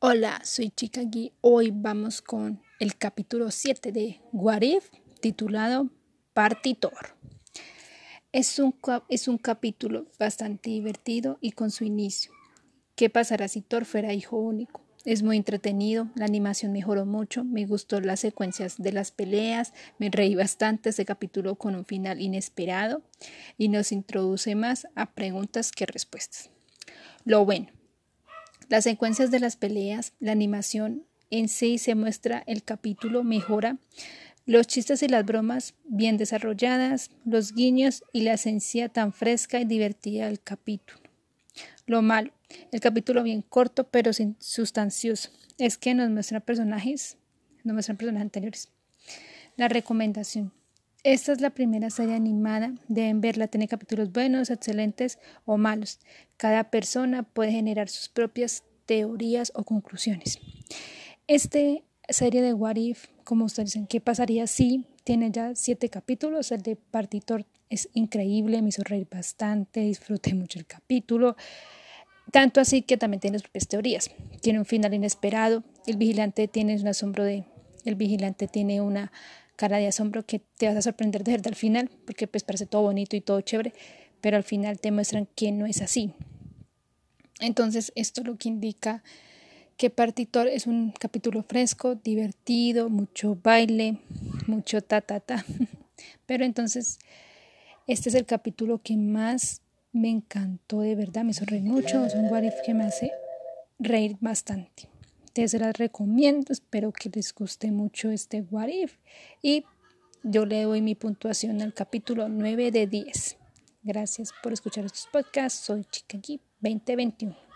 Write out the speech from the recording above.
Hola, soy Chica Gui. Hoy vamos con el capítulo 7 de What If, titulado Partitor. Es un, es un capítulo bastante divertido y con su inicio. ¿Qué pasará si Thor fuera hijo único? Es muy entretenido, la animación mejoró mucho, me gustó las secuencias de las peleas, me reí bastante ese capítulo con un final inesperado y nos introduce más a preguntas que respuestas. Lo bueno, las secuencias de las peleas, la animación en sí se muestra el capítulo mejora, los chistes y las bromas bien desarrolladas, los guiños y la esencia tan fresca y divertida del capítulo. Lo malo, el capítulo bien corto pero sin sustancioso, es que nos muestra personajes, nos muestran personajes anteriores. La recomendación. Esta es la primera serie animada, deben verla, tiene capítulos buenos, excelentes o malos. Cada persona puede generar sus propias teorías o conclusiones. Esta serie de What If, como ustedes dicen, ¿qué pasaría si? Tiene ya siete capítulos, el de Partitor es increíble, me hizo reír bastante, disfruté mucho el capítulo. Tanto así que también tiene sus propias teorías. Tiene un final inesperado. El vigilante tiene un asombro de. El vigilante tiene una cara de asombro que te vas a sorprender de verdad al final, porque pues parece todo bonito y todo chévere, pero al final te muestran que no es así. Entonces, esto lo que indica que Partitor es un capítulo fresco, divertido, mucho baile, mucho ta ta ta. Pero entonces, este es el capítulo que más me encantó de verdad, me sonreí mucho, es un what que me hace reír bastante se las recomiendo, espero que les guste mucho este What If y yo le doy mi puntuación al capítulo 9 de 10. Gracias por escuchar estos podcasts, soy Chica 2021.